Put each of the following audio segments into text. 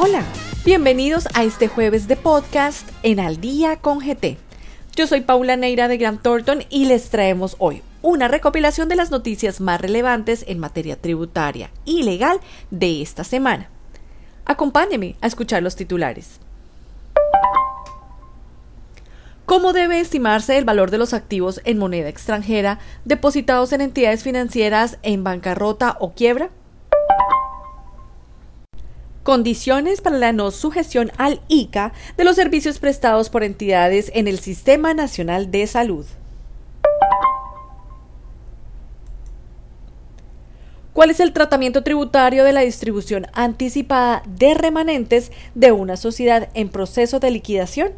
Hola, bienvenidos a este jueves de podcast en Al Día con GT. Yo soy Paula Neira de Grant Thornton y les traemos hoy una recopilación de las noticias más relevantes en materia tributaria y legal de esta semana. Acompáñeme a escuchar los titulares. ¿Cómo debe estimarse el valor de los activos en moneda extranjera depositados en entidades financieras en bancarrota o quiebra? Condiciones para la no sujeción al ICA de los servicios prestados por entidades en el Sistema Nacional de Salud. ¿Cuál es el tratamiento tributario de la distribución anticipada de remanentes de una sociedad en proceso de liquidación?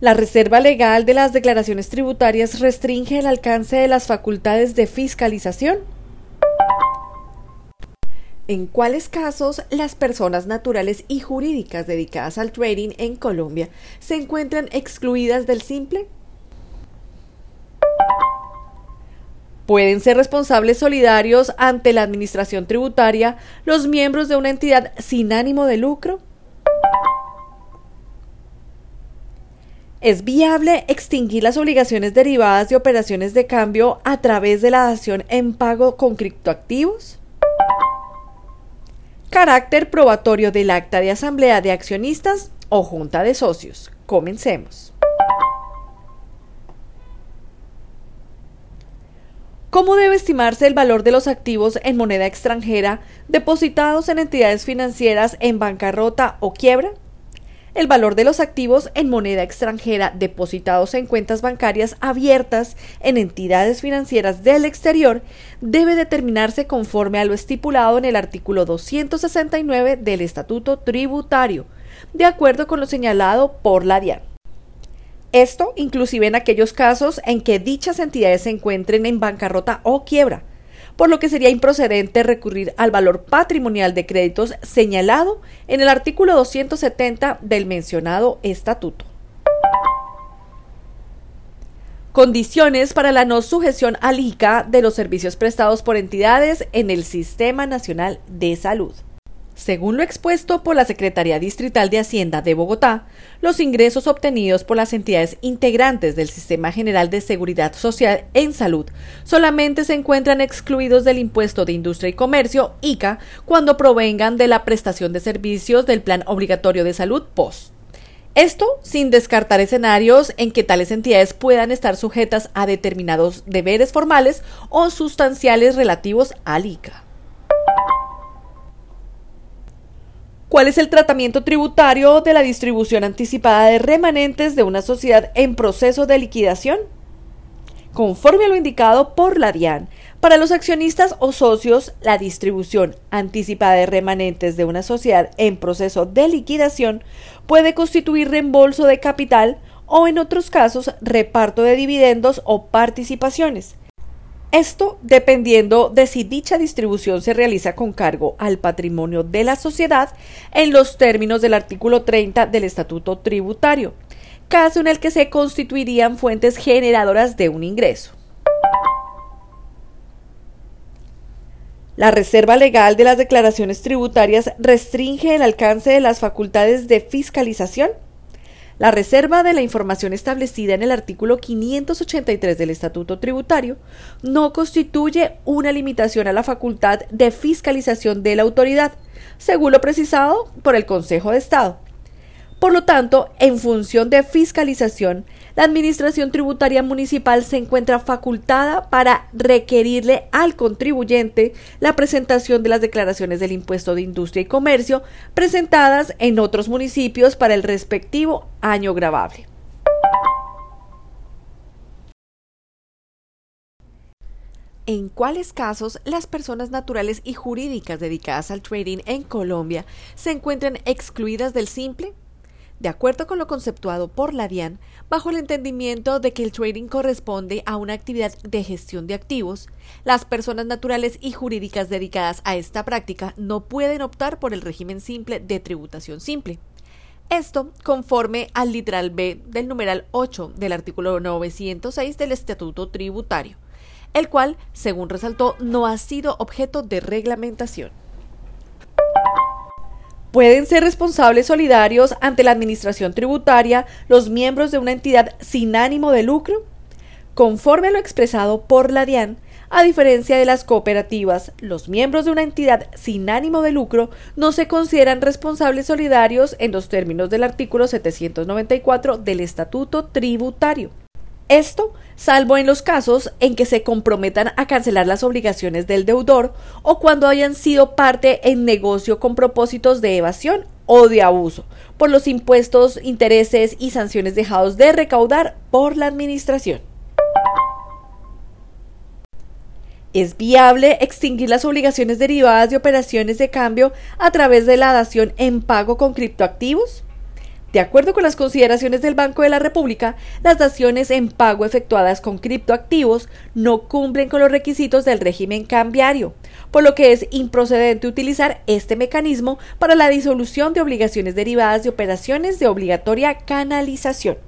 La reserva legal de las declaraciones tributarias restringe el alcance de las facultades de fiscalización. ¿En cuáles casos las personas naturales y jurídicas dedicadas al trading en Colombia se encuentran excluidas del simple? ¿Pueden ser responsables solidarios ante la Administración Tributaria los miembros de una entidad sin ánimo de lucro? ¿Es viable extinguir las obligaciones derivadas de operaciones de cambio a través de la dación en pago con criptoactivos? Carácter probatorio del acta de asamblea de accionistas o junta de socios. Comencemos. ¿Cómo debe estimarse el valor de los activos en moneda extranjera depositados en entidades financieras en bancarrota o quiebra? El valor de los activos en moneda extranjera depositados en cuentas bancarias abiertas en entidades financieras del exterior debe determinarse conforme a lo estipulado en el artículo 269 del Estatuto Tributario, de acuerdo con lo señalado por la DIAN. Esto inclusive en aquellos casos en que dichas entidades se encuentren en bancarrota o quiebra, por lo que sería improcedente recurrir al valor patrimonial de créditos señalado en el artículo 270 del mencionado estatuto. Condiciones para la no sujeción al ICA de los servicios prestados por entidades en el Sistema Nacional de Salud. Según lo expuesto por la Secretaría Distrital de Hacienda de Bogotá, los ingresos obtenidos por las entidades integrantes del Sistema General de Seguridad Social en Salud solamente se encuentran excluidos del impuesto de industria y comercio, ICA, cuando provengan de la prestación de servicios del Plan Obligatorio de Salud POS. Esto sin descartar escenarios en que tales entidades puedan estar sujetas a determinados deberes formales o sustanciales relativos al ICA. ¿Cuál es el tratamiento tributario de la distribución anticipada de remanentes de una sociedad en proceso de liquidación? Conforme a lo indicado por la DIAN, para los accionistas o socios, la distribución anticipada de remanentes de una sociedad en proceso de liquidación puede constituir reembolso de capital o, en otros casos, reparto de dividendos o participaciones, esto dependiendo de si dicha distribución se realiza con cargo al patrimonio de la sociedad en los términos del artículo 30 del Estatuto Tributario, caso en el que se constituirían fuentes generadoras de un ingreso. La reserva legal de las declaraciones tributarias restringe el alcance de las facultades de fiscalización la reserva de la información establecida en el artículo 583 del Estatuto Tributario no constituye una limitación a la facultad de fiscalización de la autoridad, según lo precisado por el Consejo de Estado. Por lo tanto, en función de fiscalización, la Administración Tributaria Municipal se encuentra facultada para requerirle al contribuyente la presentación de las declaraciones del impuesto de industria y comercio presentadas en otros municipios para el respectivo año grabable. en cuáles casos las personas naturales y jurídicas dedicadas al trading en Colombia se encuentran excluidas del simple de acuerdo con lo conceptuado por la DIAN, bajo el entendimiento de que el trading corresponde a una actividad de gestión de activos, las personas naturales y jurídicas dedicadas a esta práctica no pueden optar por el régimen simple de tributación simple. Esto conforme al literal B del numeral 8 del artículo 906 del Estatuto Tributario, el cual, según resaltó, no ha sido objeto de reglamentación. Pueden ser responsables solidarios ante la Administración Tributaria los miembros de una entidad sin ánimo de lucro. Conforme a lo expresado por la DIAN, a diferencia de las cooperativas, los miembros de una entidad sin ánimo de lucro no se consideran responsables solidarios en los términos del artículo 794 del Estatuto Tributario. Esto salvo en los casos en que se comprometan a cancelar las obligaciones del deudor o cuando hayan sido parte en negocio con propósitos de evasión o de abuso por los impuestos, intereses y sanciones dejados de recaudar por la Administración. ¿Es viable extinguir las obligaciones derivadas de operaciones de cambio a través de la dación en pago con criptoactivos? De acuerdo con las consideraciones del Banco de la República, las daciones en pago efectuadas con criptoactivos no cumplen con los requisitos del régimen cambiario, por lo que es improcedente utilizar este mecanismo para la disolución de obligaciones derivadas de operaciones de obligatoria canalización.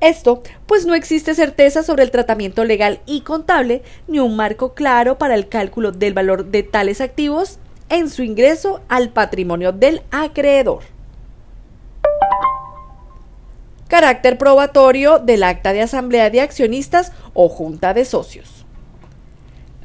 Esto, pues no existe certeza sobre el tratamiento legal y contable ni un marco claro para el cálculo del valor de tales activos en su ingreso al patrimonio del acreedor. Carácter probatorio del acta de asamblea de accionistas o junta de socios.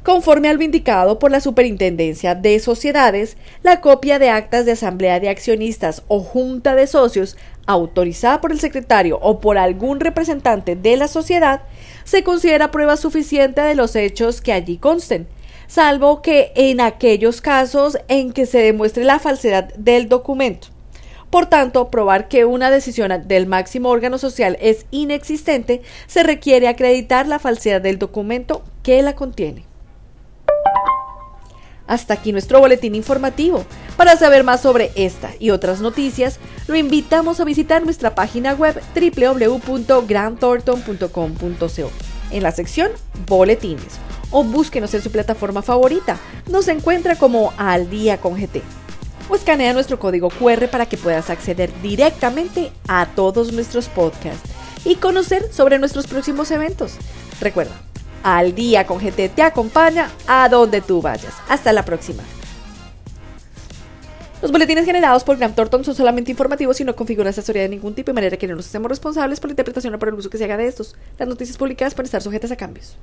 Conforme a lo indicado por la Superintendencia de Sociedades, la copia de actas de asamblea de accionistas o junta de socios autorizada por el secretario o por algún representante de la sociedad se considera prueba suficiente de los hechos que allí consten, salvo que en aquellos casos en que se demuestre la falsedad del documento. Por tanto, probar que una decisión del máximo órgano social es inexistente, se requiere acreditar la falsedad del documento que la contiene. Hasta aquí nuestro boletín informativo. Para saber más sobre esta y otras noticias, lo invitamos a visitar nuestra página web www.grandthornton.com.co en la sección Boletines o búsquenos en su plataforma favorita. Nos encuentra como Al Día con GT. O escanea nuestro código QR para que puedas acceder directamente a todos nuestros podcasts y conocer sobre nuestros próximos eventos. Recuerda, al día con GT te acompaña a donde tú vayas. Hasta la próxima. Los boletines generados por Graham Thornton son solamente informativos y no configuran asesoría de ningún tipo de manera que no nos hacemos responsables por la interpretación o por el uso que se haga de estos. Las noticias publicadas pueden estar sujetas a cambios.